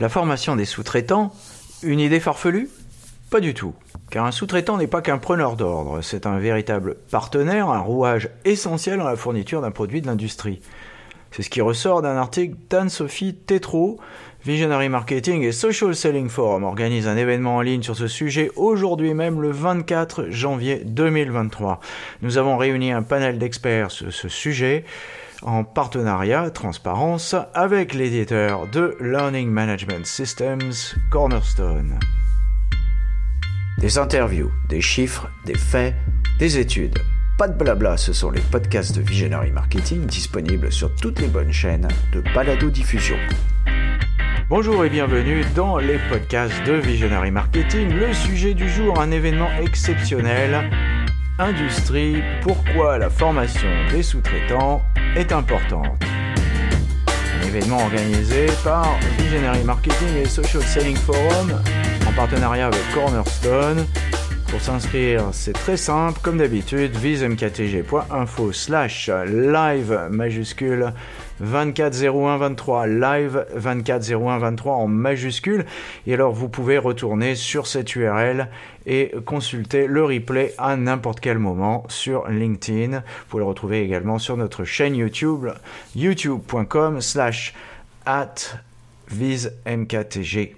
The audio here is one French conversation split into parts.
La formation des sous-traitants, une idée farfelue? Pas du tout. Car un sous-traitant n'est pas qu'un preneur d'ordre, c'est un véritable partenaire, un rouage essentiel dans la fourniture d'un produit de l'industrie. C'est ce qui ressort d'un article d'Anne-Sophie Tétrault. Visionary Marketing et Social Selling Forum organisent un événement en ligne sur ce sujet aujourd'hui même le 24 janvier 2023. Nous avons réuni un panel d'experts sur ce sujet en partenariat, transparence, avec l'éditeur de Learning Management Systems, Cornerstone. Des interviews, des chiffres, des faits, des études. Pas de blabla, ce sont les podcasts de Visionary Marketing disponibles sur toutes les bonnes chaînes de balado-diffusion. Bonjour et bienvenue dans les podcasts de Visionary Marketing. Le sujet du jour, un événement exceptionnel. Industrie, pourquoi la formation des sous-traitants est importante. Un événement organisé par Visionary Marketing et Social Selling Forum en partenariat avec Cornerstone. Pour s'inscrire, c'est très simple, comme d'habitude, visemktg.info slash live majuscule 240123 live 240123 en majuscule et alors vous pouvez retourner sur cette URL et consulter le replay à n'importe quel moment sur LinkedIn. Vous pouvez le retrouver également sur notre chaîne YouTube youtube.com slash at vismktg.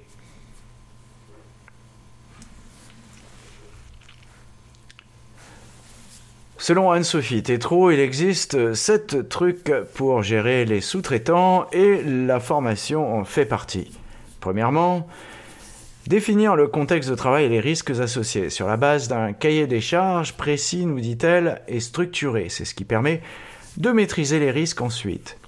Selon Anne-Sophie Tétrault, il existe sept trucs pour gérer les sous-traitants et la formation en fait partie. Premièrement, définir le contexte de travail et les risques associés sur la base d'un cahier des charges précis, nous dit-elle, et structuré. C'est ce qui permet de maîtriser les risques ensuite.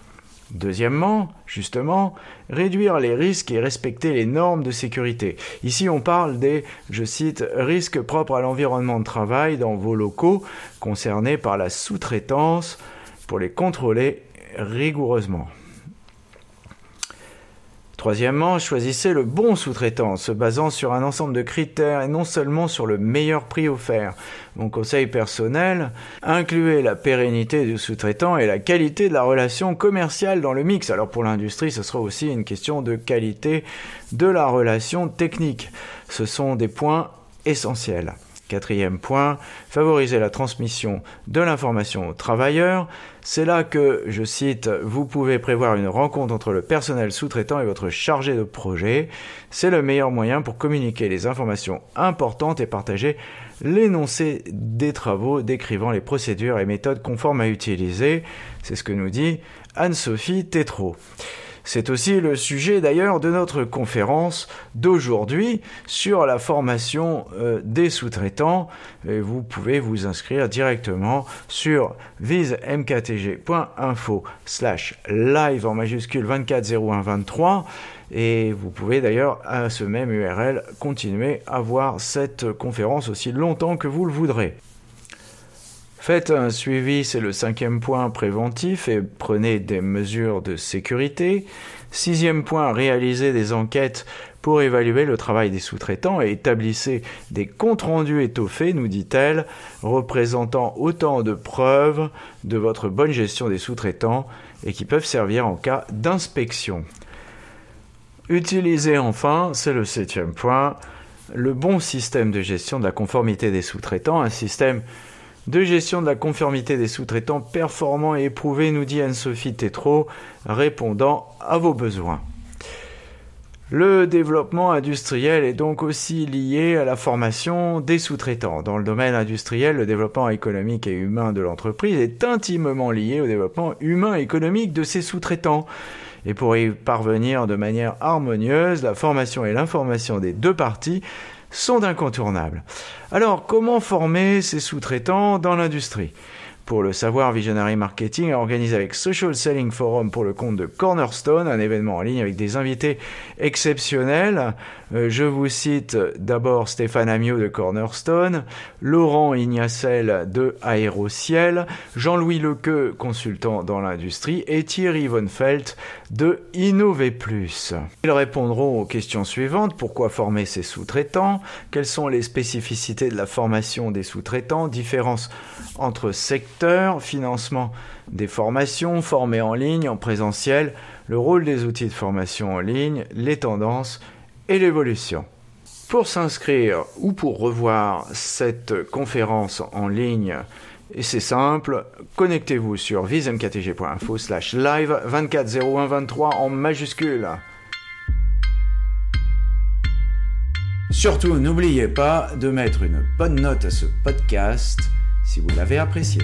Deuxièmement, justement, réduire les risques et respecter les normes de sécurité. Ici, on parle des, je cite, risques propres à l'environnement de travail dans vos locaux concernés par la sous-traitance pour les contrôler rigoureusement. Troisièmement, choisissez le bon sous-traitant, se basant sur un ensemble de critères et non seulement sur le meilleur prix offert. Mon conseil personnel, incluez la pérennité du sous-traitant et la qualité de la relation commerciale dans le mix. Alors pour l'industrie, ce sera aussi une question de qualité de la relation technique. Ce sont des points essentiels. Quatrième point, favoriser la transmission de l'information aux travailleurs. C'est là que, je cite, vous pouvez prévoir une rencontre entre le personnel sous-traitant et votre chargé de projet. C'est le meilleur moyen pour communiquer les informations importantes et partager l'énoncé des travaux décrivant les procédures et méthodes conformes à utiliser. C'est ce que nous dit Anne-Sophie Tétrault. C'est aussi le sujet d'ailleurs de notre conférence d'aujourd'hui sur la formation euh, des sous-traitants. vous pouvez vous inscrire directement sur vismktg.info slash live en majuscule 240123 et vous pouvez d'ailleurs à ce même URL continuer à voir cette conférence aussi longtemps que vous le voudrez. Faites un suivi, c'est le cinquième point préventif, et prenez des mesures de sécurité. Sixième point, réalisez des enquêtes pour évaluer le travail des sous-traitants et établissez des comptes rendus étoffés, nous dit-elle, représentant autant de preuves de votre bonne gestion des sous-traitants et qui peuvent servir en cas d'inspection. Utilisez enfin, c'est le septième point, le bon système de gestion de la conformité des sous-traitants, un système de gestion de la conformité des sous-traitants performants et éprouvés, nous dit Anne-Sophie Tétrault, répondant à vos besoins. Le développement industriel est donc aussi lié à la formation des sous-traitants. Dans le domaine industriel, le développement économique et humain de l'entreprise est intimement lié au développement humain et économique de ses sous-traitants. Et pour y parvenir de manière harmonieuse, la formation et l'information des deux parties sont incontournables. Alors, comment former ces sous-traitants dans l'industrie? Pour le savoir, Visionary Marketing a organisé avec Social Selling Forum pour le compte de Cornerstone un événement en ligne avec des invités exceptionnels. Euh, je vous cite d'abord Stéphane Amiot de Cornerstone, Laurent Ignacel de Aérociel, Jean-Louis Lequeux, consultant dans l'industrie, et Thierry Von Felt de Innover. Ils répondront aux questions suivantes. Pourquoi former ces sous-traitants? Quelles sont les spécificités de la formation des sous-traitants? Différence entre secteurs financement des formations, formées en ligne, en présentiel, le rôle des outils de formation en ligne, les tendances et l'évolution. Pour s'inscrire ou pour revoir cette conférence en ligne, et c'est simple, connectez-vous sur vismktg.info slash live 240123 en majuscule. Surtout, n'oubliez pas de mettre une bonne note à ce podcast si vous l'avez apprécié.